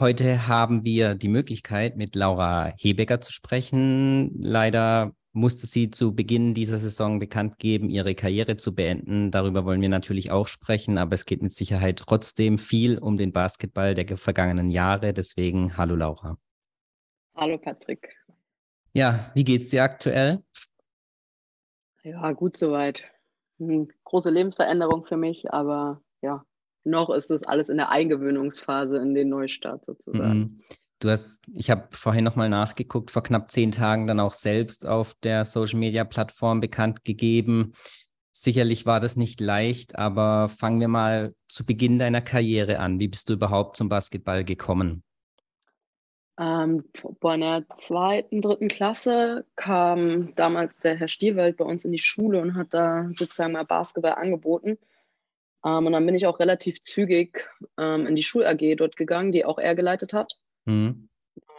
Heute haben wir die Möglichkeit, mit Laura Hebecker zu sprechen. Leider musste sie zu Beginn dieser Saison bekannt geben, ihre Karriere zu beenden. Darüber wollen wir natürlich auch sprechen, aber es geht mit Sicherheit trotzdem viel um den Basketball der vergangenen Jahre. Deswegen hallo Laura. Hallo Patrick. Ja, wie geht's dir aktuell? Ja, gut soweit. Eine große Lebensveränderung für mich, aber ja, noch ist das alles in der Eingewöhnungsphase in den Neustart sozusagen. Mhm. Du hast, ich habe vorhin nochmal nachgeguckt, vor knapp zehn Tagen dann auch selbst auf der Social Media Plattform bekannt gegeben. Sicherlich war das nicht leicht, aber fangen wir mal zu Beginn deiner Karriere an. Wie bist du überhaupt zum Basketball gekommen? Ähm, bei einer zweiten, dritten Klasse kam damals der Herr Stierwald bei uns in die Schule und hat da sozusagen mal Basketball angeboten. Ähm, und dann bin ich auch relativ zügig ähm, in die Schul-AG dort gegangen, die auch er geleitet hat. Mhm.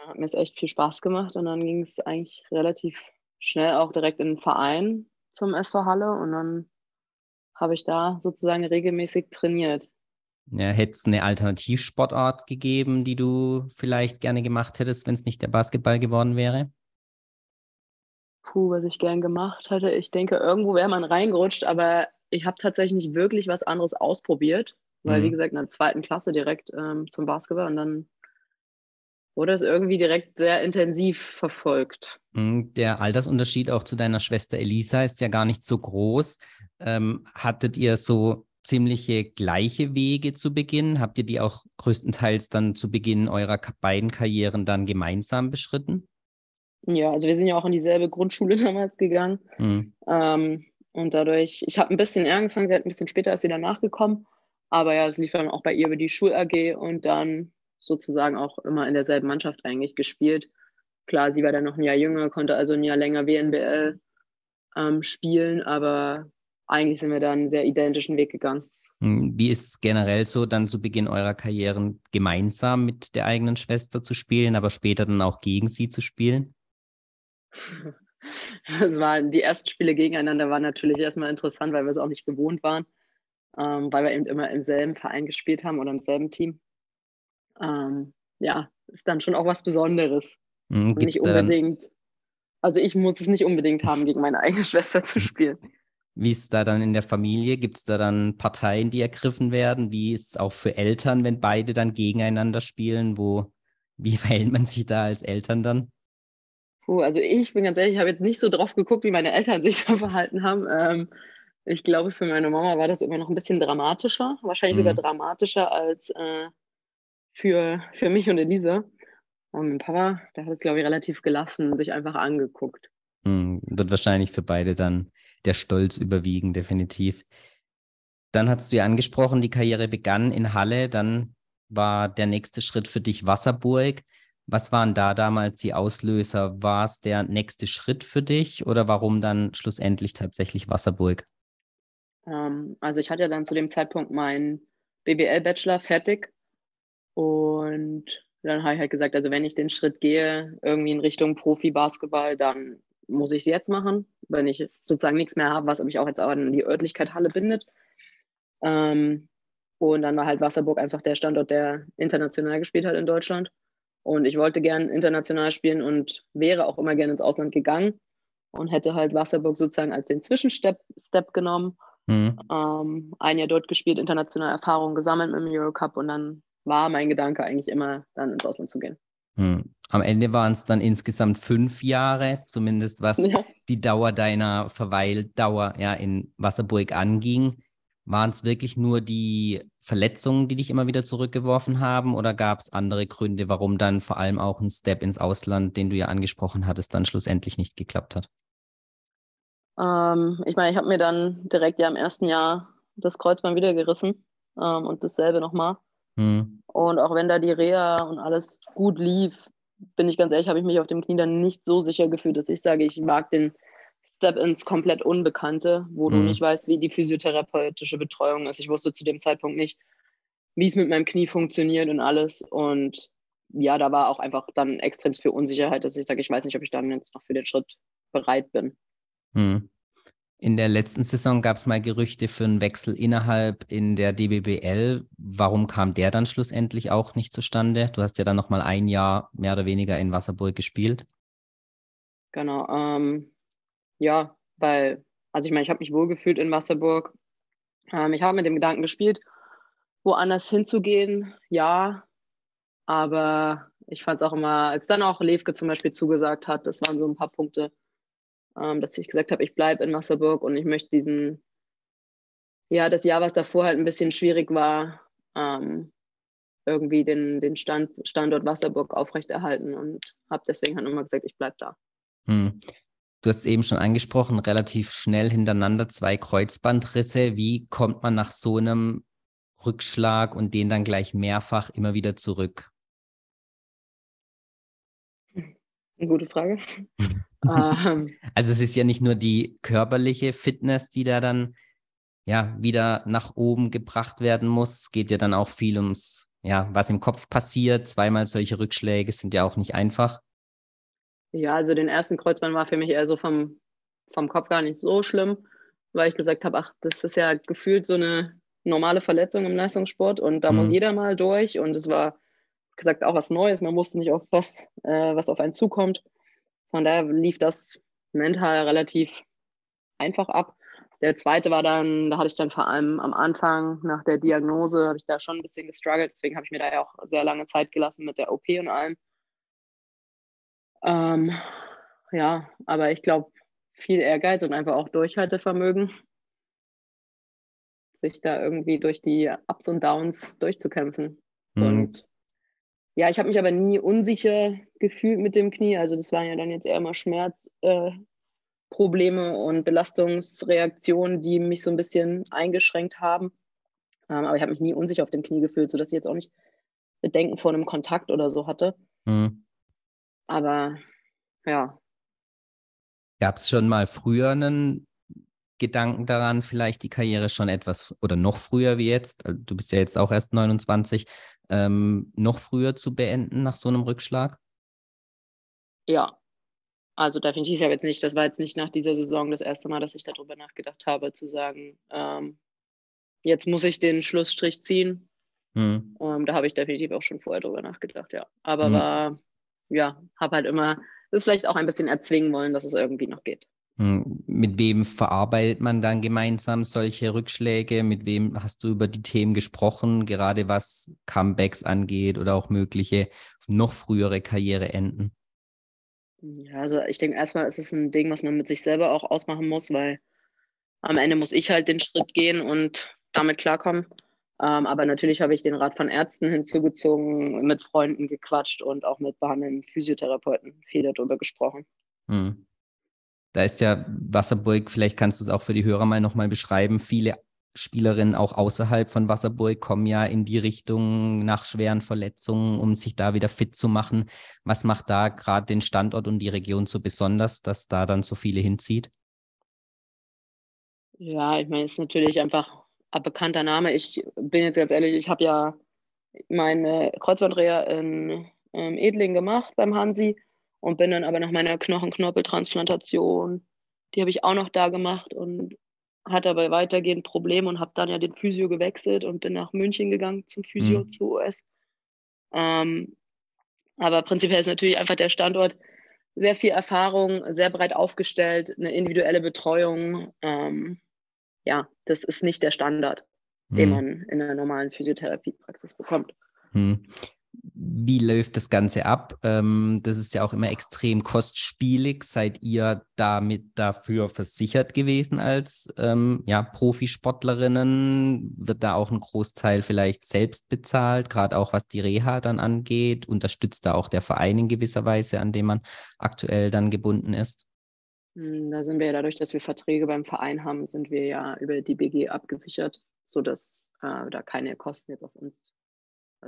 Hat mir es echt viel Spaß gemacht und dann ging es eigentlich relativ schnell auch direkt in den Verein zum SV Halle und dann habe ich da sozusagen regelmäßig trainiert. Ja, hätte es eine Alternativsportart gegeben, die du vielleicht gerne gemacht hättest, wenn es nicht der Basketball geworden wäre? Puh, was ich gern gemacht hätte. Ich denke, irgendwo wäre man reingerutscht, aber ich habe tatsächlich nicht wirklich was anderes ausprobiert, weil, mhm. wie gesagt, in der zweiten Klasse direkt ähm, zum Basketball und dann wurde es irgendwie direkt sehr intensiv verfolgt. Mhm, der Altersunterschied auch zu deiner Schwester Elisa ist ja gar nicht so groß. Ähm, hattet ihr so ziemliche gleiche Wege zu Beginn? Habt ihr die auch größtenteils dann zu Beginn eurer beiden Karrieren dann gemeinsam beschritten? Ja, also wir sind ja auch in dieselbe Grundschule damals gegangen. Mhm. Ähm, und dadurch, ich habe ein bisschen eher angefangen, sie hat ein bisschen später ist sie danach gekommen. Aber ja, es lief dann auch bei ihr über die Schul-AG und dann sozusagen auch immer in derselben Mannschaft eigentlich gespielt. Klar, sie war dann noch ein Jahr jünger, konnte also ein Jahr länger WNBL ähm, spielen, aber eigentlich sind wir da einen sehr identischen Weg gegangen. Hm, wie ist es generell so, dann zu Beginn eurer Karrieren gemeinsam mit der eigenen Schwester zu spielen, aber später dann auch gegen sie zu spielen? Es waren die ersten Spiele gegeneinander waren natürlich erstmal interessant, weil wir es auch nicht gewohnt waren, ähm, weil wir eben immer im selben Verein gespielt haben oder im selben Team. Ähm, ja, ist dann schon auch was Besonderes. Mhm, nicht unbedingt. Also ich muss es nicht unbedingt haben, gegen meine eigene Schwester zu spielen. Wie ist es da dann in der Familie? Gibt es da dann Parteien, die ergriffen werden? Wie ist es auch für Eltern, wenn beide dann gegeneinander spielen? Wo, wie verhält man sich da als Eltern dann? Puh, also ich bin ganz ehrlich, ich habe jetzt nicht so drauf geguckt, wie meine Eltern sich da verhalten haben. Ähm, ich glaube, für meine Mama war das immer noch ein bisschen dramatischer, wahrscheinlich mhm. sogar dramatischer als äh, für, für mich und Elisa. Und mein Papa, der hat es, glaube ich, relativ gelassen sich einfach angeguckt. Mhm, wird wahrscheinlich für beide dann der Stolz überwiegen, definitiv. Dann hast du ja angesprochen, die Karriere begann in Halle, dann war der nächste Schritt für dich Wasserburg. Was waren da damals die Auslöser? War es der nächste Schritt für dich oder warum dann schlussendlich tatsächlich Wasserburg? Ähm, also ich hatte ja dann zu dem Zeitpunkt meinen BWL-Bachelor fertig und dann habe ich halt gesagt, also wenn ich den Schritt gehe, irgendwie in Richtung Profi-Basketball, dann muss ich es jetzt machen, wenn ich sozusagen nichts mehr habe, was mich auch jetzt auch an die Örtlichkeit Halle bindet. Ähm, und dann war halt Wasserburg einfach der Standort, der international gespielt hat in Deutschland. Und ich wollte gern international spielen und wäre auch immer gerne ins Ausland gegangen und hätte halt Wasserburg sozusagen als den Zwischenstep Step genommen. Mhm. Ähm, ein Jahr dort gespielt, internationale Erfahrungen gesammelt mit dem Eurocup und dann war mein Gedanke eigentlich immer, dann ins Ausland zu gehen. Mhm. Am Ende waren es dann insgesamt fünf Jahre, zumindest was ja. die Dauer deiner Verweildauer ja, in Wasserburg anging. Waren es wirklich nur die Verletzungen, die dich immer wieder zurückgeworfen haben, oder gab es andere Gründe, warum dann vor allem auch ein Step ins Ausland, den du ja angesprochen hattest, dann schlussendlich nicht geklappt hat? Ähm, ich meine, ich habe mir dann direkt ja im ersten Jahr das Kreuzband wieder gerissen ähm, und dasselbe nochmal. Hm. Und auch wenn da die Reha und alles gut lief, bin ich ganz ehrlich, habe ich mich auf dem Knie dann nicht so sicher gefühlt, dass ich sage, ich mag den Step ins komplett Unbekannte, wo mhm. du nicht weißt, wie die physiotherapeutische Betreuung ist. Ich wusste zu dem Zeitpunkt nicht, wie es mit meinem Knie funktioniert und alles. Und ja, da war auch einfach dann extrem viel Unsicherheit, dass ich sage, ich weiß nicht, ob ich dann jetzt noch für den Schritt bereit bin. Mhm. In der letzten Saison gab es mal Gerüchte für einen Wechsel innerhalb in der DBBL. Warum kam der dann schlussendlich auch nicht zustande? Du hast ja dann noch mal ein Jahr mehr oder weniger in Wasserburg gespielt. Genau. Ähm, ja, weil, also ich meine, ich habe mich wohlgefühlt in Wasserburg. Ähm, ich habe mit dem Gedanken gespielt, woanders hinzugehen, ja. Aber ich fand es auch immer, als dann auch Levke zum Beispiel zugesagt hat, das waren so ein paar Punkte, ähm, dass ich gesagt habe, ich bleibe in Wasserburg und ich möchte diesen, ja, das Jahr, was davor halt ein bisschen schwierig war, ähm, irgendwie den, den Stand, Standort Wasserburg aufrechterhalten und habe deswegen halt nochmal gesagt, ich bleibe da. Hm. Du hast es eben schon angesprochen, relativ schnell hintereinander zwei Kreuzbandrisse. Wie kommt man nach so einem Rückschlag und den dann gleich mehrfach immer wieder zurück? Eine gute Frage. Ähm. also es ist ja nicht nur die körperliche Fitness, die da dann ja wieder nach oben gebracht werden muss. Es geht ja dann auch viel ums, ja, was im Kopf passiert. Zweimal solche Rückschläge sind ja auch nicht einfach. Ja, also den ersten Kreuzband war für mich eher so vom, vom Kopf gar nicht so schlimm, weil ich gesagt habe, ach, das ist ja gefühlt so eine normale Verletzung im Leistungssport und da mhm. muss jeder mal durch und es war gesagt auch was Neues, man wusste nicht auf was, äh, was auf einen zukommt. Von daher lief das mental relativ einfach ab. Der zweite war dann, da hatte ich dann vor allem am Anfang nach der Diagnose, habe ich da schon ein bisschen gestruggelt. Deswegen habe ich mir da ja auch sehr lange Zeit gelassen mit der OP und allem. Ähm, ja, aber ich glaube, viel Ehrgeiz und einfach auch Durchhaltevermögen, sich da irgendwie durch die Ups und Downs durchzukämpfen. Mhm. Und ja, ich habe mich aber nie unsicher gefühlt mit dem Knie. Also das waren ja dann jetzt eher immer Schmerzprobleme äh, und Belastungsreaktionen, die mich so ein bisschen eingeschränkt haben. Ähm, aber ich habe mich nie unsicher auf dem Knie gefühlt, sodass ich jetzt auch nicht Bedenken vor einem Kontakt oder so hatte. Mhm. Aber ja. Gab es schon mal früher einen Gedanken daran, vielleicht die Karriere schon etwas oder noch früher wie jetzt, also du bist ja jetzt auch erst 29, ähm, noch früher zu beenden nach so einem Rückschlag? Ja, also definitiv. Ich habe jetzt nicht, das war jetzt nicht nach dieser Saison das erste Mal, dass ich darüber nachgedacht habe, zu sagen, ähm, jetzt muss ich den Schlussstrich ziehen. Hm. Ähm, da habe ich definitiv auch schon vorher drüber nachgedacht, ja. Aber hm. war, ja, habe halt immer das vielleicht auch ein bisschen erzwingen wollen, dass es irgendwie noch geht. Hm, mit wem verarbeitet man dann gemeinsam solche Rückschläge? Mit wem hast du über die Themen gesprochen, gerade was Comebacks angeht oder auch mögliche noch frühere Karriereenden? Ja, also ich denke erstmal ist es ein Ding, was man mit sich selber auch ausmachen muss, weil am Ende muss ich halt den Schritt gehen und damit klarkommen. Ähm, aber natürlich habe ich den Rat von Ärzten hinzugezogen, mit Freunden gequatscht und auch mit behandelnden Physiotherapeuten viel darüber gesprochen. Hm. Da ist ja Wasserburg, vielleicht kannst du es auch für die Hörer mal nochmal beschreiben. Viele Spielerinnen auch außerhalb von Wasserburg kommen ja in die Richtung nach schweren Verletzungen, um sich da wieder fit zu machen. Was macht da gerade den Standort und die Region so besonders, dass da dann so viele hinzieht? Ja, ich meine, es ist natürlich einfach ein bekannter Name. Ich bin jetzt ganz ehrlich, ich habe ja meine Kreuzbandreha in ähm, Edling gemacht beim Hansi und bin dann aber nach meiner Knochenknorpeltransplantation, die habe ich auch noch da gemacht und hatte aber weitergehend Probleme und habe dann ja den Physio gewechselt und bin nach München gegangen zum Physio, mhm. zu US. Ähm, aber prinzipiell ist natürlich einfach der Standort sehr viel Erfahrung, sehr breit aufgestellt, eine individuelle Betreuung. Ähm, ja, das ist nicht der Standard, mhm. den man in einer normalen Physiotherapiepraxis bekommt. Mhm wie läuft das Ganze ab? Ähm, das ist ja auch immer extrem kostspielig. Seid ihr damit dafür versichert gewesen als ähm, ja, Profisportlerinnen? Wird da auch ein Großteil vielleicht selbst bezahlt, gerade auch was die Reha dann angeht? Unterstützt da auch der Verein in gewisser Weise, an dem man aktuell dann gebunden ist? Hm, da sind wir ja dadurch, dass wir Verträge beim Verein haben, sind wir ja über die BG abgesichert, sodass äh, da keine Kosten jetzt auf uns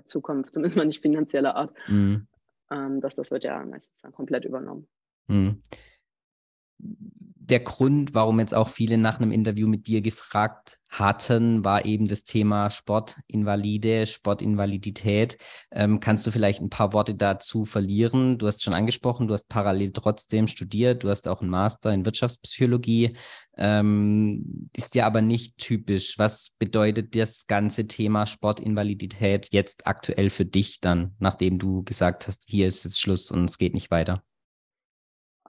Zukunft, zumindest mal nicht finanzieller Art, mhm. ähm, dass das wird ja meistens dann komplett übernommen. Mhm. Der Grund, warum jetzt auch viele nach einem Interview mit dir gefragt hatten, war eben das Thema Sportinvalide, Sportinvalidität. Ähm, kannst du vielleicht ein paar Worte dazu verlieren? Du hast schon angesprochen, du hast parallel trotzdem studiert, du hast auch einen Master in Wirtschaftspsychologie, ähm, ist dir aber nicht typisch. Was bedeutet das ganze Thema Sportinvalidität jetzt aktuell für dich dann, nachdem du gesagt hast, hier ist jetzt Schluss und es geht nicht weiter?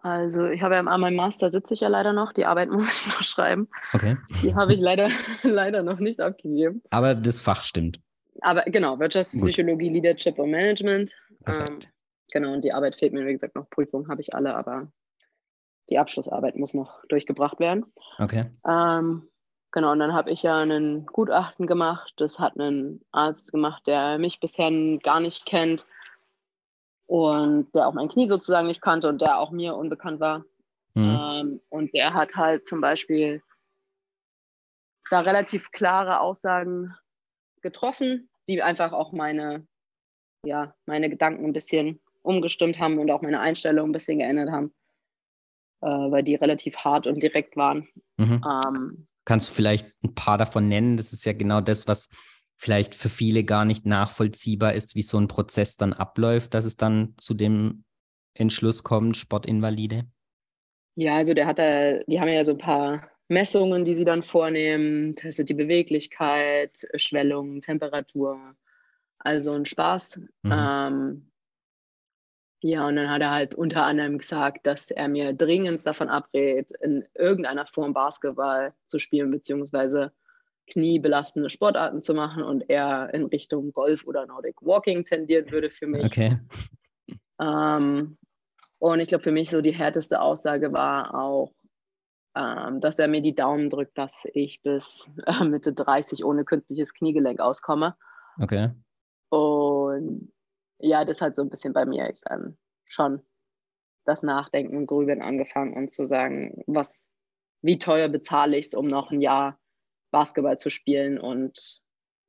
Also ich habe ja an meinem Master sitze ich ja leider noch, die Arbeit muss ich noch schreiben. Okay. Die habe ich leider, leider noch nicht abgegeben. Aber das Fach stimmt. Aber genau, Wirtschaftspsychologie, Gut. Leadership und Management. Ähm, genau, und die Arbeit fehlt mir, wie gesagt, noch Prüfungen habe ich alle, aber die Abschlussarbeit muss noch durchgebracht werden. Okay. Ähm, genau, und dann habe ich ja einen Gutachten gemacht. Das hat ein Arzt gemacht, der mich bisher gar nicht kennt und der auch mein Knie sozusagen nicht kannte und der auch mir unbekannt war. Mhm. Ähm, und der hat halt zum Beispiel da relativ klare Aussagen getroffen, die einfach auch meine, ja, meine Gedanken ein bisschen umgestimmt haben und auch meine Einstellung ein bisschen geändert haben, äh, weil die relativ hart und direkt waren. Mhm. Ähm, Kannst du vielleicht ein paar davon nennen? Das ist ja genau das, was vielleicht für viele gar nicht nachvollziehbar ist, wie so ein Prozess dann abläuft, dass es dann zu dem Entschluss kommt, Sportinvalide? Ja, also der hat da, die haben ja so ein paar Messungen, die sie dann vornehmen, testet die Beweglichkeit, Schwellung, Temperatur, also ein Spaß. Mhm. Ähm, ja, und dann hat er halt unter anderem gesagt, dass er mir dringend davon abrät, in irgendeiner Form Basketball zu spielen, beziehungsweise kniebelastende Sportarten zu machen und eher in Richtung Golf oder Nordic Walking tendieren würde für mich. Okay. Ähm, und ich glaube, für mich so die härteste Aussage war auch, ähm, dass er mir die Daumen drückt, dass ich bis äh, Mitte 30 ohne künstliches Kniegelenk auskomme. Okay. Und ja, das hat so ein bisschen bei mir dann schon das Nachdenken und Grübeln angefangen und zu sagen, was, wie teuer bezahle ich es, um noch ein Jahr Basketball zu spielen und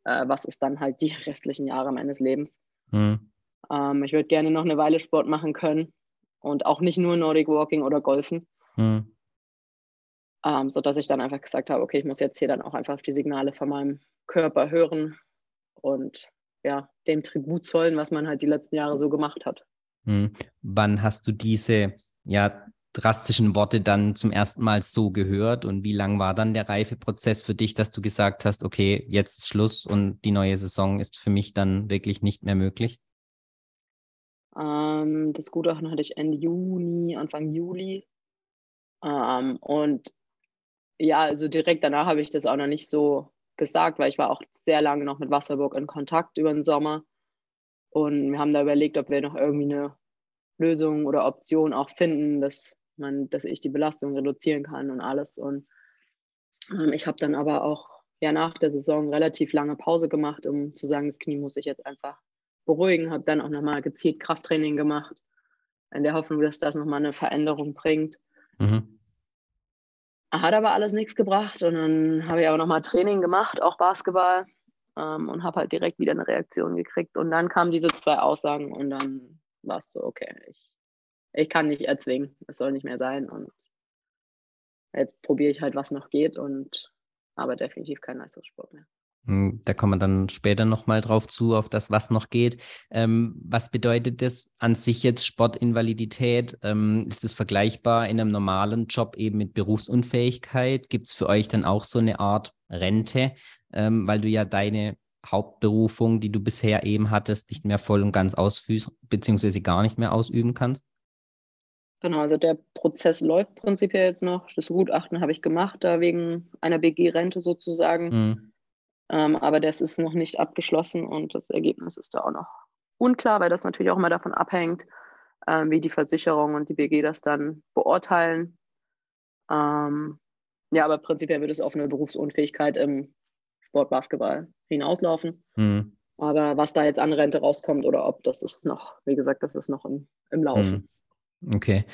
äh, was ist dann halt die restlichen Jahre meines Lebens. Mhm. Ähm, ich würde gerne noch eine Weile Sport machen können und auch nicht nur Nordic Walking oder Golfen. Mhm. Ähm, sodass ich dann einfach gesagt habe, okay, ich muss jetzt hier dann auch einfach auf die Signale von meinem Körper hören und ja, dem Tribut zollen, was man halt die letzten Jahre so gemacht hat. Mhm. Wann hast du diese ja, drastischen Worte dann zum ersten Mal so gehört und wie lang war dann der Reifeprozess für dich, dass du gesagt hast, okay, jetzt ist Schluss und die neue Saison ist für mich dann wirklich nicht mehr möglich? Ähm, das Gutachten hatte ich Ende Juni, Anfang Juli. Ähm, und ja, also direkt danach habe ich das auch noch nicht so gesagt, weil ich war auch sehr lange noch mit Wasserburg in Kontakt über den Sommer. Und wir haben da überlegt, ob wir noch irgendwie eine Lösung oder Option auch finden, dass man, dass ich die Belastung reduzieren kann und alles. Und ähm, ich habe dann aber auch ja nach der Saison relativ lange Pause gemacht, um zu sagen, das Knie muss ich jetzt einfach beruhigen. Habe dann auch nochmal gezielt Krafttraining gemacht, in der Hoffnung, dass das nochmal eine Veränderung bringt. Mhm. Hat aber alles nichts gebracht und dann habe ich aber nochmal Training gemacht, auch Basketball ähm, und habe halt direkt wieder eine Reaktion gekriegt. Und dann kamen diese zwei Aussagen und dann war es so, okay, ich ich kann nicht erzwingen, es soll nicht mehr sein. Und jetzt probiere ich halt, was noch geht und aber definitiv kein Leistungssport mehr. Hm, da kommen wir dann später nochmal drauf zu, auf das, was noch geht. Ähm, was bedeutet das an sich jetzt Sportinvalidität? Ähm, ist es vergleichbar in einem normalen Job eben mit Berufsunfähigkeit? Gibt es für euch dann auch so eine Art Rente, ähm, weil du ja deine Hauptberufung, die du bisher eben hattest, nicht mehr voll und ganz ausführst, beziehungsweise gar nicht mehr ausüben kannst? Genau, also der Prozess läuft prinzipiell jetzt noch. Das Gutachten habe ich gemacht, da wegen einer BG-Rente sozusagen. Mhm. Ähm, aber das ist noch nicht abgeschlossen und das Ergebnis ist da auch noch unklar, weil das natürlich auch immer davon abhängt, ähm, wie die Versicherung und die BG das dann beurteilen. Ähm, ja, aber prinzipiell wird es auf eine Berufsunfähigkeit im Sportbasketball hinauslaufen. Mhm. Aber was da jetzt an Rente rauskommt oder ob, das ist noch, wie gesagt, das ist noch im, im Laufen. Mhm. Okay.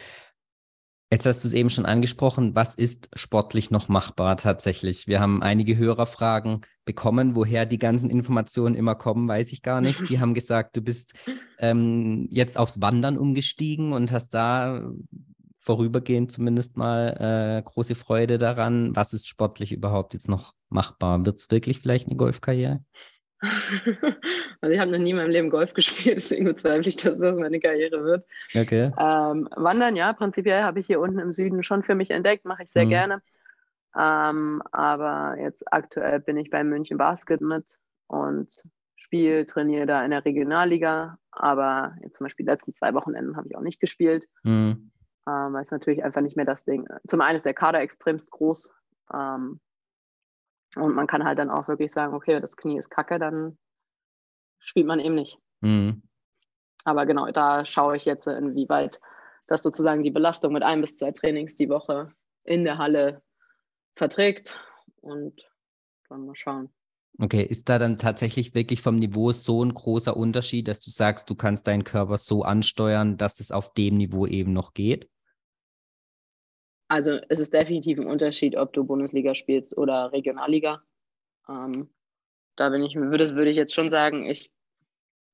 Jetzt hast du es eben schon angesprochen. Was ist sportlich noch machbar tatsächlich? Wir haben einige Hörerfragen bekommen. Woher die ganzen Informationen immer kommen, weiß ich gar nicht. Die haben gesagt, du bist ähm, jetzt aufs Wandern umgestiegen und hast da vorübergehend zumindest mal äh, große Freude daran. Was ist sportlich überhaupt jetzt noch machbar? Wird es wirklich vielleicht eine Golfkarriere? also ich habe noch nie in meinem Leben Golf gespielt, deswegen bezweifle ich, dass das meine Karriere wird. Okay. Ähm, Wandern, ja, prinzipiell habe ich hier unten im Süden schon für mich entdeckt, mache ich sehr mhm. gerne. Ähm, aber jetzt aktuell bin ich bei München Basket mit und spiele, trainiere da in der Regionalliga. Aber jetzt zum Beispiel die letzten zwei Wochenenden habe ich auch nicht gespielt, mhm. ähm, weil es natürlich einfach nicht mehr das Ding. Zum einen ist der Kader extrem groß ähm, und man kann halt dann auch wirklich sagen, okay, das Knie ist kacke, dann spielt man eben nicht. Mhm. Aber genau, da schaue ich jetzt, inwieweit das sozusagen die Belastung mit ein bis zwei Trainings die Woche in der Halle verträgt und dann mal schauen. Okay, ist da dann tatsächlich wirklich vom Niveau so ein großer Unterschied, dass du sagst, du kannst deinen Körper so ansteuern, dass es auf dem Niveau eben noch geht? Also es ist definitiv ein Unterschied, ob du Bundesliga spielst oder Regionalliga. Ähm, da bin ich, würde, würde ich jetzt schon sagen, ich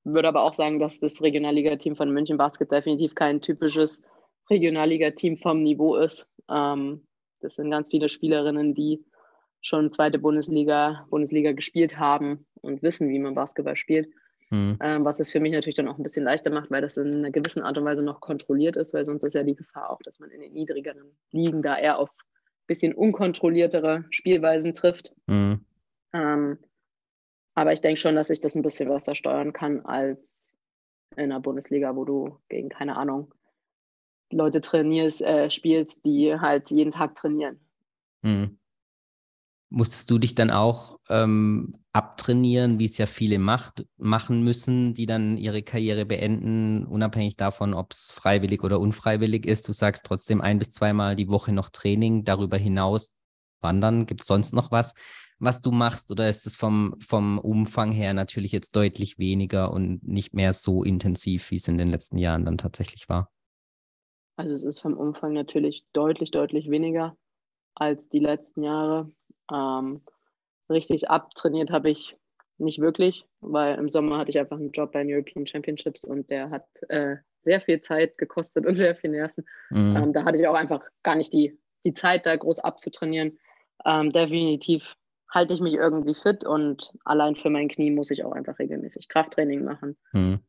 würde aber auch sagen, dass das Regionalliga-Team von München Basket definitiv kein typisches Regionalliga-Team vom Niveau ist. Ähm, das sind ganz viele Spielerinnen, die schon zweite Bundesliga, Bundesliga gespielt haben und wissen, wie man Basketball spielt. Mhm. Ähm, was es für mich natürlich dann auch ein bisschen leichter macht, weil das in einer gewissen Art und Weise noch kontrolliert ist, weil sonst ist ja die Gefahr auch, dass man in den niedrigeren Ligen da eher auf ein bisschen unkontrolliertere Spielweisen trifft. Mhm. Ähm, aber ich denke schon, dass ich das ein bisschen besser steuern kann als in der Bundesliga, wo du gegen, keine Ahnung, Leute trainierst, äh, spielst, die halt jeden Tag trainieren. Mhm. Musstest du dich dann auch ähm, abtrainieren, wie es ja viele macht, machen müssen, die dann ihre Karriere beenden, unabhängig davon, ob es freiwillig oder unfreiwillig ist? Du sagst trotzdem ein bis zweimal die Woche noch Training, darüber hinaus wandern. Gibt es sonst noch was, was du machst? Oder ist es vom, vom Umfang her natürlich jetzt deutlich weniger und nicht mehr so intensiv, wie es in den letzten Jahren dann tatsächlich war? Also es ist vom Umfang natürlich deutlich, deutlich weniger als die letzten Jahre. Ähm, richtig abtrainiert habe ich nicht wirklich, weil im Sommer hatte ich einfach einen Job bei den European Championships und der hat äh, sehr viel Zeit gekostet und sehr viel Nerven. Mhm. Ähm, da hatte ich auch einfach gar nicht die, die Zeit, da groß abzutrainieren. Ähm, definitiv halte ich mich irgendwie fit und allein für mein Knie muss ich auch einfach regelmäßig Krafttraining machen, mhm.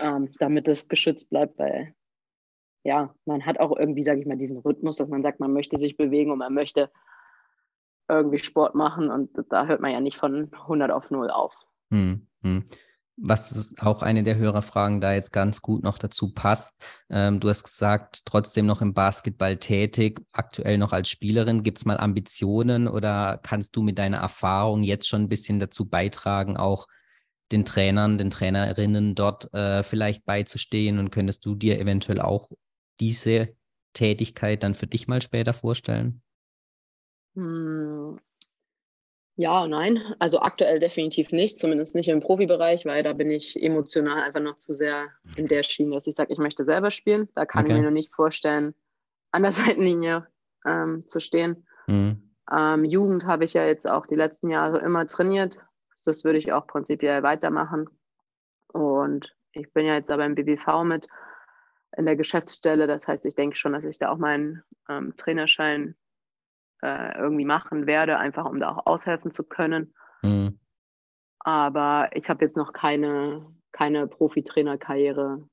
ähm, damit es geschützt bleibt, weil ja, man hat auch irgendwie, sage ich mal, diesen Rhythmus, dass man sagt, man möchte sich bewegen und man möchte irgendwie Sport machen und da hört man ja nicht von 100 auf 0 auf. Hm, hm. Was ist auch eine der Hörerfragen da jetzt ganz gut noch dazu passt. Ähm, du hast gesagt, trotzdem noch im Basketball tätig, aktuell noch als Spielerin. Gibt es mal Ambitionen oder kannst du mit deiner Erfahrung jetzt schon ein bisschen dazu beitragen, auch den Trainern, den Trainerinnen dort äh, vielleicht beizustehen und könntest du dir eventuell auch diese Tätigkeit dann für dich mal später vorstellen? Hm, ja, nein. Also aktuell definitiv nicht, zumindest nicht im Profibereich, weil da bin ich emotional einfach noch zu sehr in der Schiene, dass ich sage, ich möchte selber spielen. Da kann okay. ich mir noch nicht vorstellen, an der Seitenlinie ähm, zu stehen. Mhm. Ähm, Jugend habe ich ja jetzt auch die letzten Jahre immer trainiert. Das würde ich auch prinzipiell weitermachen. Und ich bin ja jetzt aber im BBV mit in der Geschäftsstelle. Das heißt, ich denke schon, dass ich da auch meinen ähm, Trainerschein äh, irgendwie machen werde, einfach um da auch aushelfen zu können. Mhm. Aber ich habe jetzt noch keine, keine Profitrainerkarriere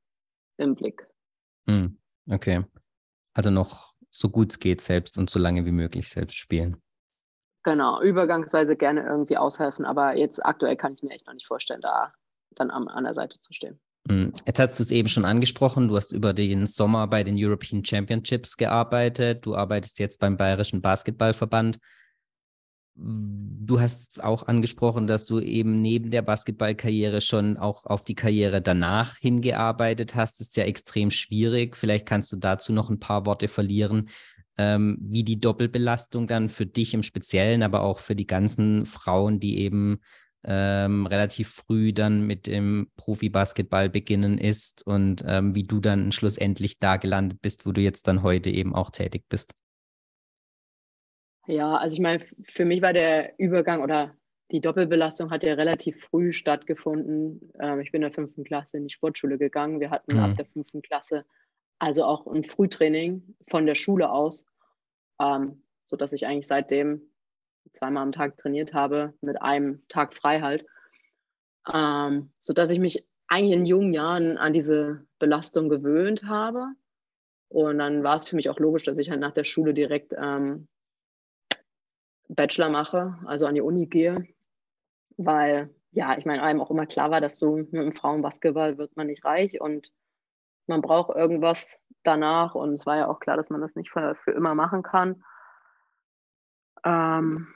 im Blick. Mhm. Okay. Also noch so gut es geht selbst und so lange wie möglich selbst spielen. Genau, übergangsweise gerne irgendwie aushelfen, aber jetzt aktuell kann ich es mir echt noch nicht vorstellen, da dann an, an der Seite zu stehen. Hm, jetzt hast du es eben schon angesprochen, du hast über den Sommer bei den European Championships gearbeitet, du arbeitest jetzt beim Bayerischen Basketballverband. Du hast es auch angesprochen, dass du eben neben der Basketballkarriere schon auch auf die Karriere danach hingearbeitet hast. Das ist ja extrem schwierig. Vielleicht kannst du dazu noch ein paar Worte verlieren, ähm, wie die Doppelbelastung dann für dich im Speziellen, aber auch für die ganzen Frauen, die eben ähm, relativ früh dann mit dem Profibasketball beginnen ist und ähm, wie du dann schlussendlich da gelandet bist, wo du jetzt dann heute eben auch tätig bist. Ja, also ich meine, für mich war der Übergang oder die Doppelbelastung hat ja relativ früh stattgefunden. Ähm, ich bin in der fünften Klasse in die Sportschule gegangen. Wir hatten mhm. ab der fünften Klasse Also auch ein Frühtraining von der Schule aus, ähm, sodass ich eigentlich seitdem zweimal am Tag trainiert habe, mit einem Tag frei halt. Ähm, sodass ich mich eigentlich in jungen Jahren an diese Belastung gewöhnt habe. Und dann war es für mich auch logisch, dass ich halt nach der Schule direkt ähm, Bachelor mache, also an die Uni gehe, weil ja, ich meine, einem auch immer klar war, dass du mit dem Frauenbasketball wird man nicht reich und man braucht irgendwas danach und es war ja auch klar, dass man das nicht für, für immer machen kann. Ähm,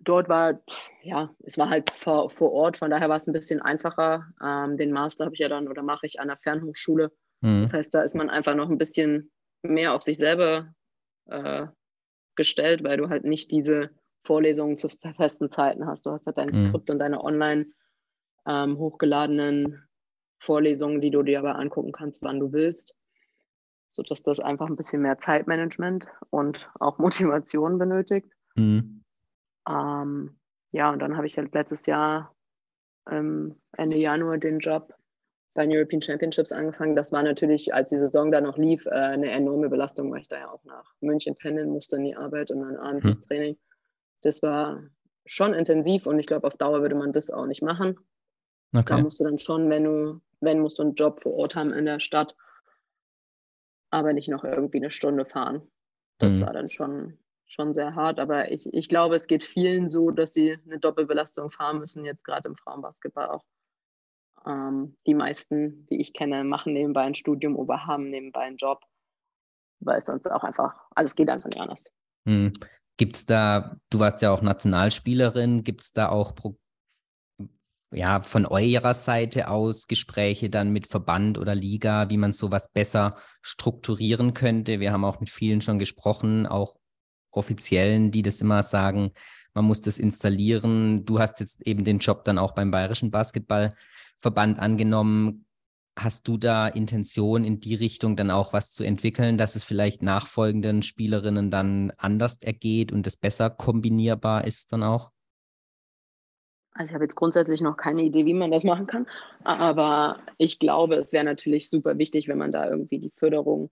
dort war, ja, es war halt vor, vor Ort, von daher war es ein bisschen einfacher. Ähm, den Master habe ich ja dann oder mache ich an der Fernhochschule. Mhm. Das heißt, da ist man einfach noch ein bisschen mehr auf sich selber äh, gestellt, weil du halt nicht diese Vorlesungen zu festen Zeiten hast. Du hast halt dein mhm. Skript und deine online ähm, hochgeladenen Vorlesungen, die du dir aber angucken kannst, wann du willst, sodass das einfach ein bisschen mehr Zeitmanagement und auch Motivation benötigt. Mhm. Ähm, ja, und dann habe ich halt letztes Jahr ähm, Ende Januar den Job bei den European Championships angefangen. Das war natürlich, als die Saison da noch lief, äh, eine enorme Belastung, weil ich da ja auch nach München pendeln musste in die Arbeit und dann abends hm. ins Training. Das war schon intensiv und ich glaube, auf Dauer würde man das auch nicht machen. Okay. Da musst du dann schon, wenn du, wenn musst du einen Job vor Ort haben in der Stadt, aber nicht noch irgendwie eine Stunde fahren. Das mhm. war dann schon, schon sehr hart. Aber ich, ich glaube, es geht vielen so, dass sie eine Doppelbelastung fahren müssen, jetzt gerade im Frauenbasketball auch. Ähm, die meisten, die ich kenne, machen nebenbei ein Studium oder haben nebenbei einen Job, weil es sonst auch einfach, also es geht einfach nicht anders. Hm. Gibt es da, du warst ja auch Nationalspielerin, gibt es da auch Pro ja, von eurer Seite aus Gespräche dann mit Verband oder Liga, wie man sowas besser strukturieren könnte? Wir haben auch mit vielen schon gesprochen, auch Offiziellen, die das immer sagen, man muss das installieren. Du hast jetzt eben den Job dann auch beim Bayerischen Basketball Verband angenommen. Hast du da Intention in die Richtung dann auch was zu entwickeln, dass es vielleicht nachfolgenden Spielerinnen dann anders ergeht und es besser kombinierbar ist dann auch? Also ich habe jetzt grundsätzlich noch keine Idee, wie man das machen kann, aber ich glaube, es wäre natürlich super wichtig, wenn man da irgendwie die Förderung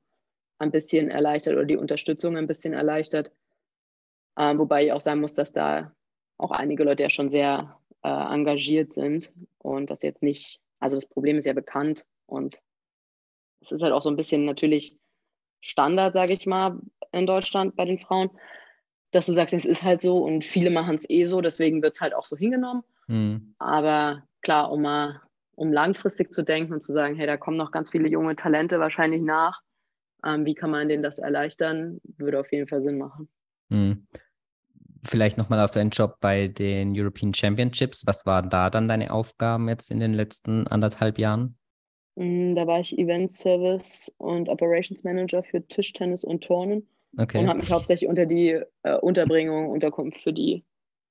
ein bisschen erleichtert oder die Unterstützung ein bisschen erleichtert. Ähm, wobei ich auch sagen muss, dass da auch einige Leute ja schon sehr äh, engagiert sind und das jetzt nicht, also das Problem ist ja bekannt und es ist halt auch so ein bisschen natürlich Standard, sage ich mal, in Deutschland bei den Frauen, dass du sagst, es ist halt so und viele machen es eh so, deswegen wird es halt auch so hingenommen. Mhm. Aber klar, um mal um langfristig zu denken und zu sagen, hey, da kommen noch ganz viele junge Talente wahrscheinlich nach. Ähm, wie kann man denen das erleichtern? Würde auf jeden Fall Sinn machen. Mhm vielleicht nochmal auf deinen Job bei den European Championships. Was waren da dann deine Aufgaben jetzt in den letzten anderthalb Jahren? Mm, da war ich Event Service und Operations Manager für Tischtennis und Turnen okay. und habe mich hauptsächlich unter die äh, Unterbringung, Unterkunft für die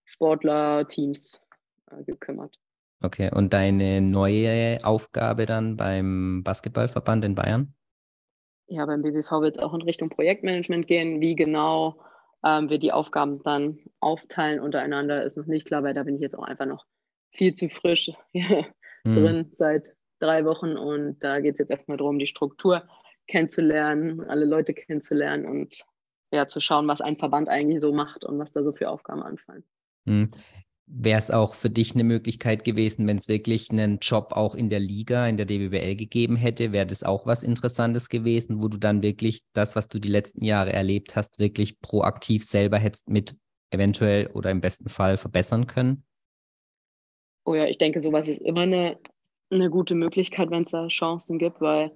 Sportler-Teams äh, gekümmert. Okay, und deine neue Aufgabe dann beim Basketballverband in Bayern? Ja, beim BBV wird es auch in Richtung Projektmanagement gehen. Wie genau ähm, wir die Aufgaben dann aufteilen untereinander, ist noch nicht klar, weil da bin ich jetzt auch einfach noch viel zu frisch mhm. drin seit drei Wochen und da geht es jetzt erstmal darum, die Struktur kennenzulernen, alle Leute kennenzulernen und ja, zu schauen, was ein Verband eigentlich so macht und was da so für Aufgaben anfallen. Mhm wäre es auch für dich eine Möglichkeit gewesen, wenn es wirklich einen Job auch in der Liga, in der DBBL gegeben hätte, wäre das auch was Interessantes gewesen, wo du dann wirklich das, was du die letzten Jahre erlebt hast, wirklich proaktiv selber hättest mit eventuell oder im besten Fall verbessern können? Oh ja, ich denke, sowas ist immer eine, eine gute Möglichkeit, wenn es da Chancen gibt, weil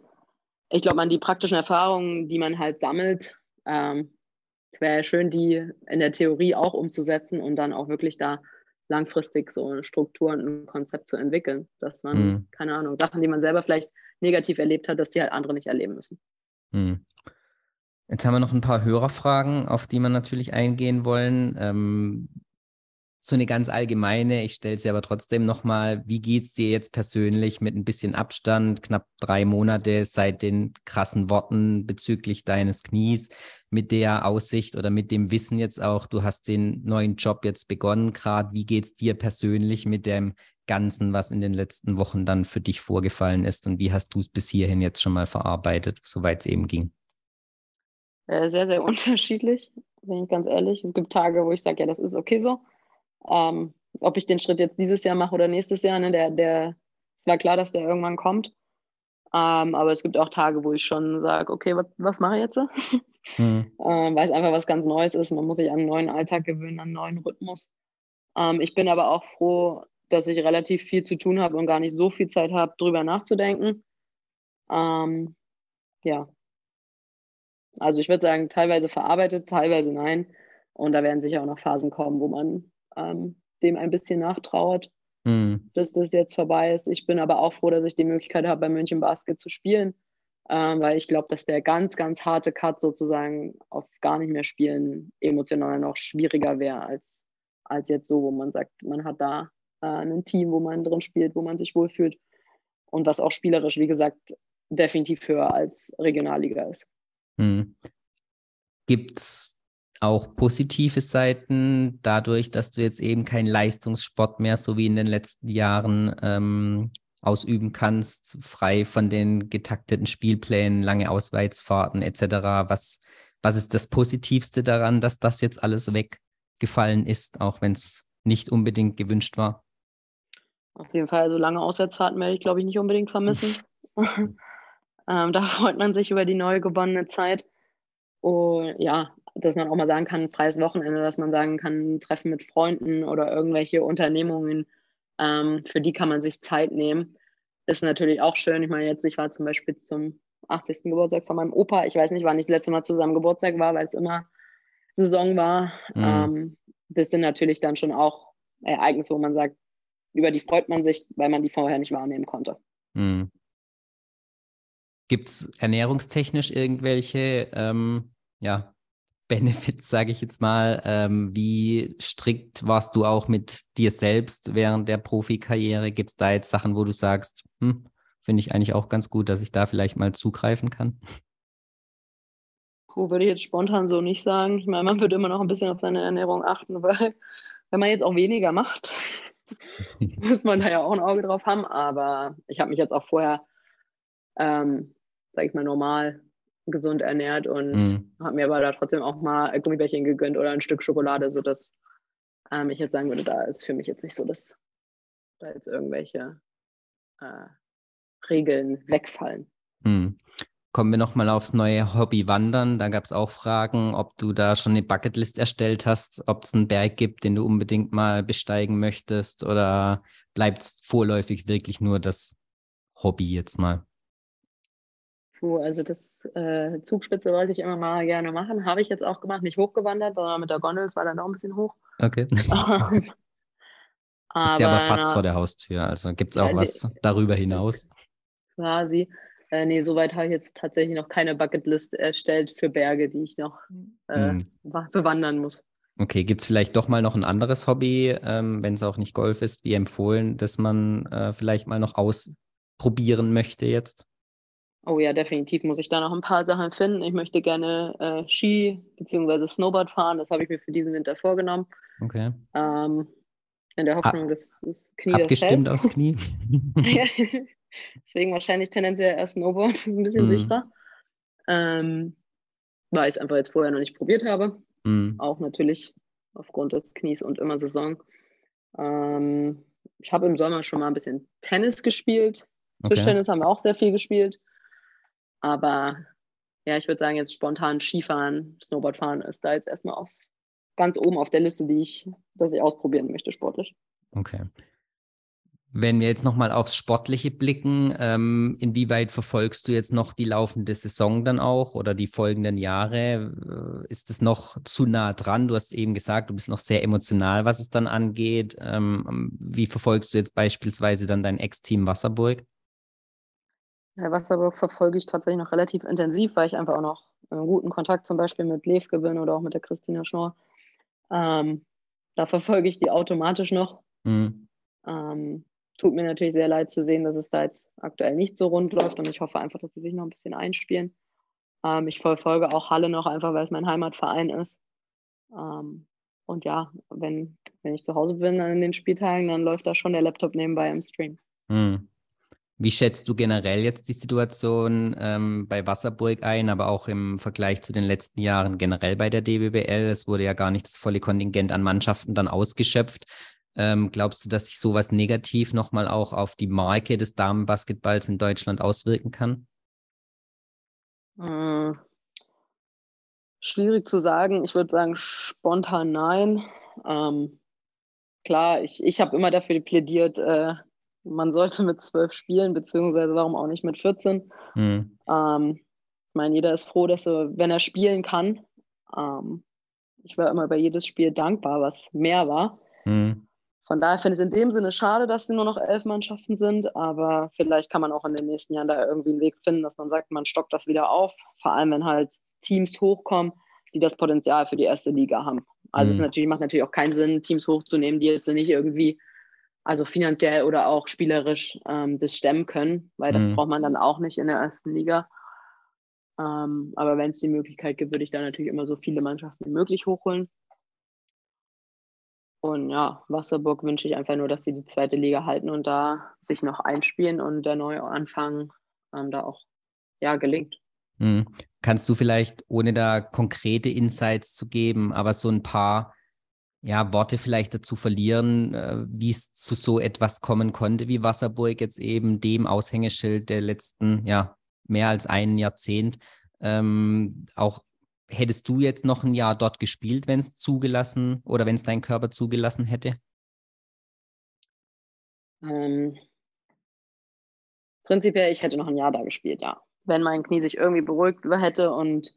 ich glaube, man die praktischen Erfahrungen, die man halt sammelt, ähm, wäre schön, die in der Theorie auch umzusetzen und dann auch wirklich da langfristig so eine Struktur und ein Konzept zu entwickeln, dass man, mhm. keine Ahnung, Sachen, die man selber vielleicht negativ erlebt hat, dass die halt andere nicht erleben müssen. Mhm. Jetzt haben wir noch ein paar Hörerfragen, auf die wir natürlich eingehen wollen. Ähm, so eine ganz allgemeine, ich stelle sie aber trotzdem nochmal, wie geht es dir jetzt persönlich mit ein bisschen Abstand, knapp drei Monate seit den krassen Worten bezüglich deines Knies, mit der Aussicht oder mit dem Wissen jetzt auch, du hast den neuen Job jetzt begonnen gerade, wie geht es dir persönlich mit dem Ganzen, was in den letzten Wochen dann für dich vorgefallen ist und wie hast du es bis hierhin jetzt schon mal verarbeitet, soweit es eben ging? Äh, sehr, sehr unterschiedlich, bin ich ganz ehrlich. Es gibt Tage, wo ich sage, ja, das ist okay so. Ähm, ob ich den Schritt jetzt dieses Jahr mache oder nächstes Jahr, ne, der, der, es war klar, dass der irgendwann kommt. Ähm, aber es gibt auch Tage, wo ich schon sage, okay, was, was mache ich jetzt? Mhm. ähm, weil es einfach was ganz Neues ist. Man muss sich an einen neuen Alltag gewöhnen, an einen neuen Rhythmus. Ähm, ich bin aber auch froh, dass ich relativ viel zu tun habe und gar nicht so viel Zeit habe, drüber nachzudenken. Ähm, ja. Also ich würde sagen, teilweise verarbeitet, teilweise nein. Und da werden sicher auch noch Phasen kommen, wo man ähm, dem ein bisschen nachtrauert mhm. dass das jetzt vorbei ist. Ich bin aber auch froh, dass ich die Möglichkeit habe, bei München Basket zu spielen, ähm, weil ich glaube, dass der ganz, ganz harte Cut sozusagen auf gar nicht mehr spielen emotional noch schwieriger wäre als, als jetzt so, wo man sagt, man hat da äh, ein Team, wo man drin spielt, wo man sich wohlfühlt und was auch spielerisch, wie gesagt, definitiv höher als Regionalliga ist. Mhm. Gibt es auch positive Seiten, dadurch, dass du jetzt eben keinen Leistungssport mehr, so wie in den letzten Jahren, ähm, ausüben kannst, frei von den getakteten Spielplänen, lange Auswärtsfahrten etc. Was, was ist das Positivste daran, dass das jetzt alles weggefallen ist, auch wenn es nicht unbedingt gewünscht war? Auf jeden Fall, so lange Auswärtsfahrten werde ich, glaube ich, nicht unbedingt vermissen. ähm, da freut man sich über die neu gewonnene Zeit. Und ja, dass man auch mal sagen kann, freies Wochenende, dass man sagen kann, Treffen mit Freunden oder irgendwelche Unternehmungen, ähm, für die kann man sich Zeit nehmen. Ist natürlich auch schön. Ich meine, jetzt, ich war zum Beispiel zum 80. Geburtstag von meinem Opa. Ich weiß nicht, wann ich das letzte Mal zu seinem Geburtstag war, weil es immer Saison war. Mhm. Ähm, das sind natürlich dann schon auch Ereignisse, wo man sagt, über die freut man sich, weil man die vorher nicht wahrnehmen konnte. Mhm. Gibt es ernährungstechnisch irgendwelche ähm, ja, Benefits, sage ich jetzt mal. Ähm, wie strikt warst du auch mit dir selbst während der Profikarriere? Gibt es da jetzt Sachen, wo du sagst, hm, finde ich eigentlich auch ganz gut, dass ich da vielleicht mal zugreifen kann? Puh, würde ich jetzt spontan so nicht sagen. Ich meine, man würde immer noch ein bisschen auf seine Ernährung achten, weil wenn man jetzt auch weniger macht, muss man da ja auch ein Auge drauf haben. Aber ich habe mich jetzt auch vorher, ähm, sage ich mal, normal gesund ernährt und mhm. habe mir aber da trotzdem auch mal Gummibärchen gegönnt oder ein Stück Schokolade, sodass ähm, ich jetzt sagen würde, da ist für mich jetzt nicht so, dass da jetzt irgendwelche äh, Regeln wegfallen. Mhm. Kommen wir nochmal aufs neue Hobby Wandern. Da gab es auch Fragen, ob du da schon eine Bucketlist erstellt hast, ob es einen Berg gibt, den du unbedingt mal besteigen möchtest oder bleibt es vorläufig wirklich nur das Hobby jetzt mal? Puh, also das äh, Zugspitze wollte ich immer mal gerne machen. Habe ich jetzt auch gemacht, nicht hochgewandert, sondern mit der Gondel, es war dann auch ein bisschen hoch. Okay. Aber, ist ja aber fast vor der Haustür, also gibt es auch ja, was darüber hinaus? Quasi. Äh, nee, soweit habe ich jetzt tatsächlich noch keine Bucketlist erstellt für Berge, die ich noch äh, mhm. bewandern muss. Okay, gibt es vielleicht doch mal noch ein anderes Hobby, ähm, wenn es auch nicht Golf ist, wie empfohlen, dass man äh, vielleicht mal noch ausprobieren möchte jetzt? Oh ja, definitiv muss ich da noch ein paar Sachen finden. Ich möchte gerne äh, Ski bzw. Snowboard fahren. Das habe ich mir für diesen Winter vorgenommen. Okay. Ähm, in der Hoffnung, dass das Knie Abgestimmt das aufs Knie. Deswegen wahrscheinlich tendenziell eher Snowboard, das ist ein bisschen mm. sicherer. Ähm, weil ich es einfach jetzt vorher noch nicht probiert habe. Mm. Auch natürlich aufgrund des Knies und immer Saison. Ähm, ich habe im Sommer schon mal ein bisschen Tennis gespielt. Okay. Tischtennis haben wir auch sehr viel gespielt. Aber ja, ich würde sagen, jetzt spontan Skifahren, Snowboardfahren ist da jetzt erstmal auf ganz oben auf der Liste, die ich, dass ich ausprobieren möchte, sportlich. Okay. Wenn wir jetzt nochmal aufs Sportliche blicken, ähm, inwieweit verfolgst du jetzt noch die laufende Saison dann auch oder die folgenden Jahre? Äh, ist es noch zu nah dran? Du hast eben gesagt, du bist noch sehr emotional, was es dann angeht. Ähm, wie verfolgst du jetzt beispielsweise dann dein Ex-Team Wasserburg? Herr Wasserburg verfolge ich tatsächlich noch relativ intensiv, weil ich einfach auch noch einen guten Kontakt zum Beispiel mit Levke bin oder auch mit der Christina Schnorr. Ähm, da verfolge ich die automatisch noch. Mhm. Ähm, tut mir natürlich sehr leid zu sehen, dass es da jetzt aktuell nicht so rund läuft und ich hoffe einfach, dass sie sich noch ein bisschen einspielen. Ähm, ich verfolge auch Halle noch einfach, weil es mein Heimatverein ist. Ähm, und ja, wenn, wenn ich zu Hause bin an den Spieltagen, dann läuft da schon der Laptop nebenbei im Stream. Hm. Wie schätzt du generell jetzt die Situation ähm, bei Wasserburg ein, aber auch im Vergleich zu den letzten Jahren generell bei der DBBL? Es wurde ja gar nicht das volle Kontingent an Mannschaften dann ausgeschöpft. Ähm, glaubst du, dass sich sowas negativ nochmal auch auf die Marke des Damenbasketballs in Deutschland auswirken kann? Äh, schwierig zu sagen. Ich würde sagen, spontan nein. Ähm, klar, ich, ich habe immer dafür plädiert, äh, man sollte mit zwölf spielen, beziehungsweise warum auch nicht mit 14. Mhm. Ähm, ich meine, jeder ist froh, dass er, wenn er spielen kann. Ähm, ich war immer bei jedes Spiel dankbar, was mehr war. Mhm. Von daher finde ich es in dem Sinne schade, dass sie nur noch elf Mannschaften sind, aber vielleicht kann man auch in den nächsten Jahren da irgendwie einen Weg finden, dass man sagt, man stockt das wieder auf, vor allem wenn halt Teams hochkommen, die das Potenzial für die erste Liga haben. Also mhm. es natürlich, macht natürlich auch keinen Sinn, Teams hochzunehmen, die jetzt nicht irgendwie also finanziell oder auch spielerisch ähm, das stemmen können, weil das mhm. braucht man dann auch nicht in der ersten Liga. Ähm, aber wenn es die Möglichkeit gibt, würde ich da natürlich immer so viele Mannschaften wie möglich hochholen. Und ja, Wasserburg wünsche ich einfach nur, dass sie die zweite Liga halten und da sich noch einspielen und der neue Anfang ähm, da auch ja, gelingt. Mhm. Kannst du vielleicht, ohne da konkrete Insights zu geben, aber so ein paar ja, Worte vielleicht dazu verlieren, äh, wie es zu so etwas kommen konnte, wie Wasserburg jetzt eben dem Aushängeschild der letzten, ja, mehr als ein Jahrzehnt. Ähm, auch hättest du jetzt noch ein Jahr dort gespielt, wenn es zugelassen oder wenn es dein Körper zugelassen hätte? Ähm, prinzipiell, ich hätte noch ein Jahr da gespielt, ja. Wenn mein Knie sich irgendwie beruhigt hätte und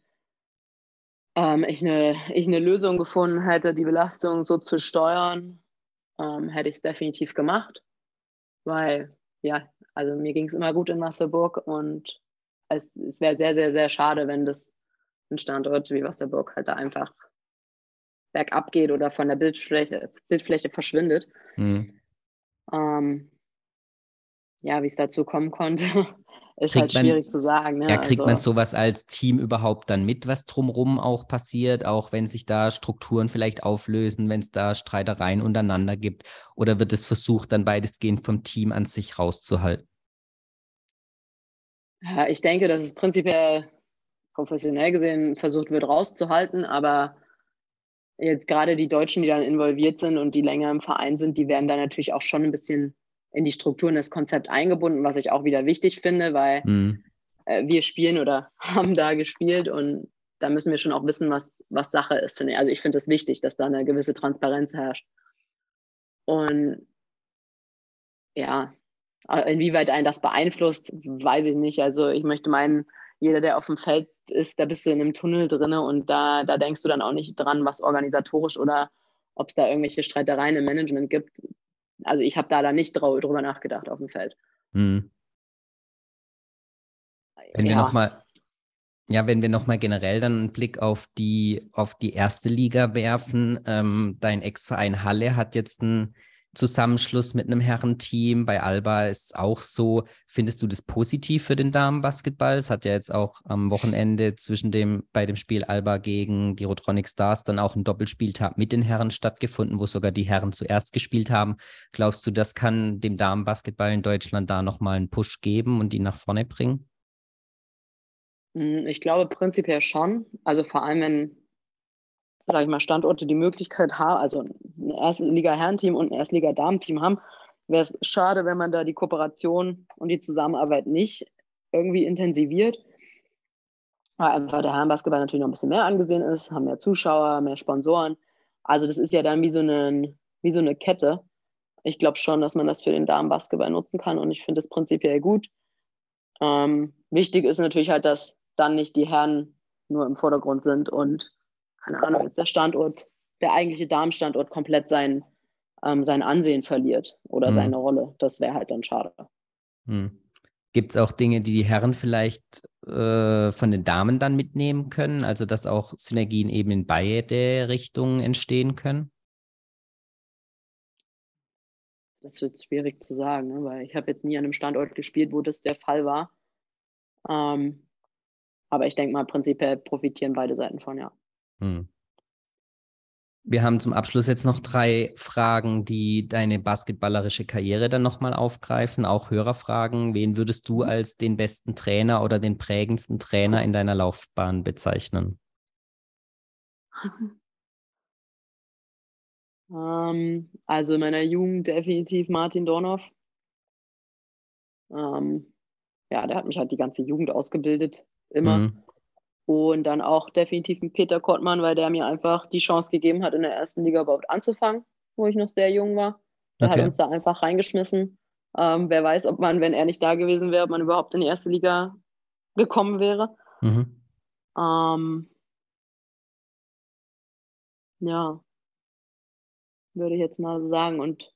ähm, ich, eine, ich eine Lösung gefunden hätte, die Belastung so zu steuern, ähm, hätte ich es definitiv gemacht. Weil, ja, also mir ging es immer gut in Wasserburg und es, es wäre sehr, sehr, sehr schade, wenn das ein Standort wie Wasserburg halt da einfach bergab geht oder von der Bildfläche, Bildfläche verschwindet. Mhm. Ähm, ja, wie es dazu kommen konnte, ist kriegt halt schwierig man, zu sagen. Ne? Ja, kriegt also, man sowas als Team überhaupt dann mit, was drumherum auch passiert, auch wenn sich da Strukturen vielleicht auflösen, wenn es da Streitereien untereinander gibt? Oder wird es versucht, dann weitestgehend vom Team an sich rauszuhalten? Ja, ich denke, dass es prinzipiell professionell gesehen versucht wird rauszuhalten, aber jetzt gerade die Deutschen, die dann involviert sind und die länger im Verein sind, die werden da natürlich auch schon ein bisschen in die Strukturen des Konzepts eingebunden, was ich auch wieder wichtig finde, weil mhm. äh, wir spielen oder haben da gespielt und da müssen wir schon auch wissen, was, was Sache ist. Finde ich. Also ich finde es wichtig, dass da eine gewisse Transparenz herrscht. Und ja, äh, inwieweit einen das beeinflusst, weiß ich nicht. Also ich möchte meinen, jeder, der auf dem Feld ist, da bist du in einem Tunnel drin und da, da denkst du dann auch nicht dran, was organisatorisch oder ob es da irgendwelche Streitereien im Management gibt also ich habe da dann nicht drüber nachgedacht auf dem Feld. Hm. Wenn ja. wir nochmal, ja, wenn wir nochmal generell dann einen Blick auf die, auf die erste Liga werfen, ähm, dein Ex-Verein Halle hat jetzt ein Zusammenschluss mit einem Herrenteam. Bei Alba ist es auch so. Findest du das positiv für den Damenbasketball? Es hat ja jetzt auch am Wochenende zwischen dem, bei dem Spiel Alba gegen die Rotronic Stars dann auch ein Doppelspieltag mit den Herren stattgefunden, wo sogar die Herren zuerst gespielt haben. Glaubst du, das kann dem Damenbasketball in Deutschland da nochmal einen Push geben und ihn nach vorne bringen? Hm, ich glaube prinzipiell schon. Also vor allem, wenn sage ich mal, Standorte die Möglichkeit haben, also ein Erstliga-Herrenteam und ein Erstliga-Damenteam haben, wäre es schade, wenn man da die Kooperation und die Zusammenarbeit nicht irgendwie intensiviert. Weil einfach der Herrenbasketball natürlich noch ein bisschen mehr angesehen ist, haben mehr Zuschauer, mehr Sponsoren. Also das ist ja dann wie so eine, wie so eine Kette. Ich glaube schon, dass man das für den Damenbasketball nutzen kann und ich finde das prinzipiell gut. Ähm, wichtig ist natürlich halt, dass dann nicht die Herren nur im Vordergrund sind und keine Ahnung, jetzt der Standort, der eigentliche Darmstandort komplett sein, ähm, sein Ansehen verliert oder hm. seine Rolle. Das wäre halt dann schade. Hm. Gibt es auch Dinge, die die Herren vielleicht äh, von den Damen dann mitnehmen können? Also dass auch Synergien eben in beide Richtungen entstehen können? Das wird schwierig zu sagen, ne? weil ich habe jetzt nie an einem Standort gespielt, wo das der Fall war. Ähm, aber ich denke mal, prinzipiell profitieren beide Seiten von, ja. Hm. Wir haben zum Abschluss jetzt noch drei Fragen, die deine basketballerische Karriere dann nochmal aufgreifen, auch Hörerfragen. Wen würdest du als den besten Trainer oder den prägendsten Trainer in deiner Laufbahn bezeichnen? Ähm, also in meiner Jugend definitiv Martin Dornoff. Ähm, ja, der hat mich halt die ganze Jugend ausgebildet, immer. Mhm. Und dann auch definitiv ein Peter Kottmann, weil der mir einfach die Chance gegeben hat, in der ersten Liga überhaupt anzufangen, wo ich noch sehr jung war. Der okay. hat uns da einfach reingeschmissen. Ähm, wer weiß, ob man, wenn er nicht da gewesen wäre, ob man überhaupt in die erste Liga gekommen wäre. Mhm. Ähm, ja, würde ich jetzt mal so sagen. Und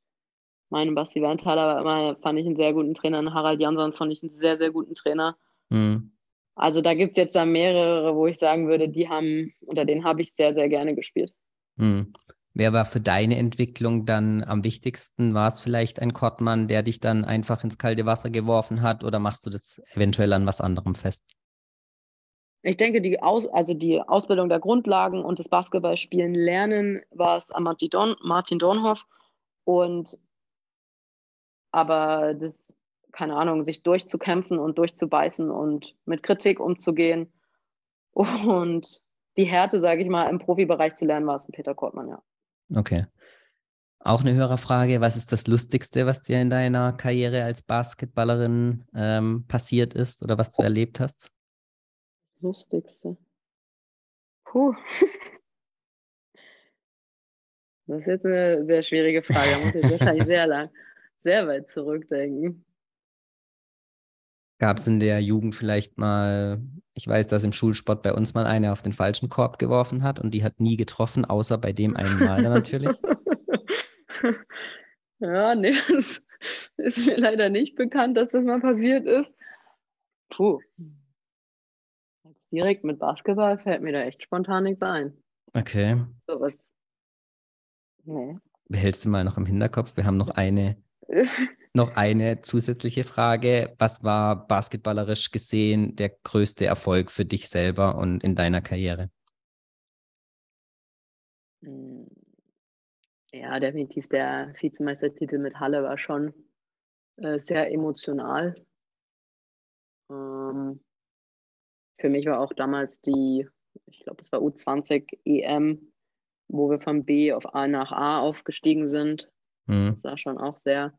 meinen Basti Werntaler fand ich einen sehr guten Trainer. Und Harald Jansson fand ich einen sehr, sehr guten Trainer. Mhm. Also da gibt es jetzt da mehrere, wo ich sagen würde, die haben, unter denen habe ich sehr, sehr gerne gespielt. Mhm. Wer war für deine Entwicklung dann am wichtigsten? War es vielleicht ein Kortmann, der dich dann einfach ins kalte Wasser geworfen hat oder machst du das eventuell an was anderem fest? Ich denke, die, Aus, also die Ausbildung der Grundlagen und das Basketballspielen lernen war es an Martin, Dorn, Martin Dornhoff. Und aber das, keine Ahnung, sich durchzukämpfen und durchzubeißen und mit Kritik umzugehen und die Härte, sage ich mal, im Profibereich zu lernen, war es ein Peter Kortmann, ja. Okay. Auch eine Hörerfrage, was ist das Lustigste, was dir in deiner Karriere als Basketballerin ähm, passiert ist oder was du erlebt hast? Lustigste. Puh. Das ist jetzt eine sehr schwierige Frage. Da muss ich wahrscheinlich sehr lang, sehr weit zurückdenken. Gab es in der Jugend vielleicht mal, ich weiß, dass im Schulsport bei uns mal eine auf den falschen Korb geworfen hat und die hat nie getroffen, außer bei dem einen Mal natürlich? ja, nee, das ist mir leider nicht bekannt, dass das mal passiert ist. Puh, direkt mit Basketball fällt mir da echt spontan nichts ein. Okay. So was. Nee. Behältst du mal noch im Hinterkopf? Wir haben noch eine, noch eine zusätzliche Frage. Was war basketballerisch gesehen der größte Erfolg für dich selber und in deiner Karriere? Hm. Ja, definitiv der Vizemeistertitel mit Halle war schon äh, sehr emotional. Ähm, für mich war auch damals die, ich glaube, es war U20 EM, wo wir von B auf A nach A aufgestiegen sind. Mhm. Das war schon auch sehr,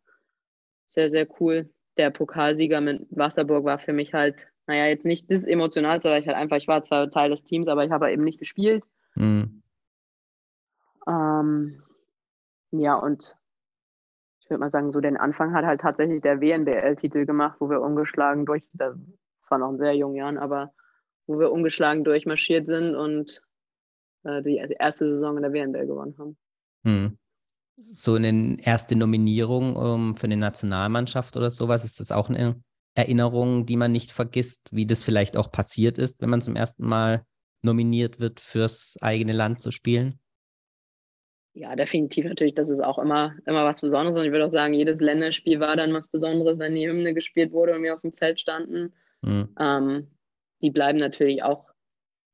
sehr, sehr cool. Der Pokalsieger mit Wasserburg war für mich halt, naja, jetzt nicht das Emotionalste, weil ich halt einfach, ich war zwar Teil des Teams, aber ich habe eben nicht gespielt. Mhm. Ähm, ja, und ich würde mal sagen, so den Anfang hat halt tatsächlich der WNBL-Titel gemacht, wo wir ungeschlagen durch, das war noch in sehr jungen Jahren, aber wo wir ungeschlagen durchmarschiert sind und äh, die erste Saison in der WNBL gewonnen haben. Hm. So eine erste Nominierung um, für eine Nationalmannschaft oder sowas, ist das auch eine Erinnerung, die man nicht vergisst, wie das vielleicht auch passiert ist, wenn man zum ersten Mal nominiert wird, fürs eigene Land zu spielen? Ja, definitiv natürlich. Das ist auch immer, immer was Besonderes. Und ich würde auch sagen, jedes Länderspiel war dann was Besonderes, wenn die Hymne gespielt wurde und wir auf dem Feld standen. Mhm. Ähm, die bleiben natürlich auch,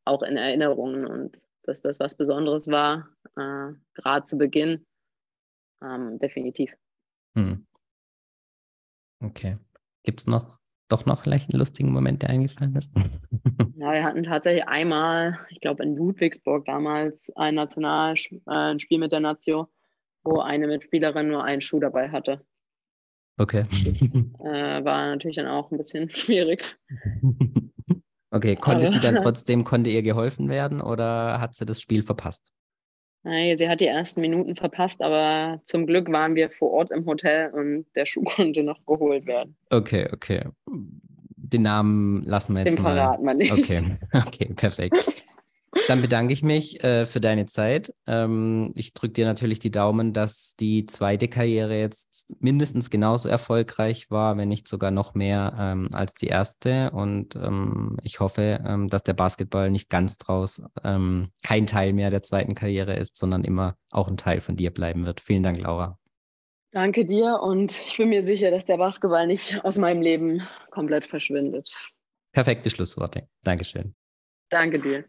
auch in Erinnerungen und dass das was Besonderes war, äh, gerade zu Beginn, ähm, definitiv. Hm. Okay. Gibt es noch doch noch vielleicht einen lustigen Moment, der eingefallen ist? ja, wir hatten tatsächlich einmal, ich glaube in Ludwigsburg damals, ein Nationalspiel äh, mit der Nation, wo eine Mitspielerin nur einen Schuh dabei hatte. Okay. Das äh, war natürlich dann auch ein bisschen schwierig. Okay, konnte sie dann trotzdem, konnte ihr geholfen werden oder hat sie das Spiel verpasst? Sie hat die ersten Minuten verpasst, aber zum Glück waren wir vor Ort im Hotel und der Schuh konnte noch geholt werden. Okay, okay. Den Namen lassen wir jetzt Den mal. Den verraten wir nicht. Okay, okay, perfekt. Dann bedanke ich mich äh, für deine Zeit. Ähm, ich drücke dir natürlich die Daumen, dass die zweite Karriere jetzt mindestens genauso erfolgreich war, wenn nicht sogar noch mehr ähm, als die erste. Und ähm, ich hoffe, ähm, dass der Basketball nicht ganz draus ähm, kein Teil mehr der zweiten Karriere ist, sondern immer auch ein Teil von dir bleiben wird. Vielen Dank, Laura. Danke dir und ich bin mir sicher, dass der Basketball nicht aus meinem Leben komplett verschwindet. Perfekte Schlussworte. Dankeschön. Danke dir.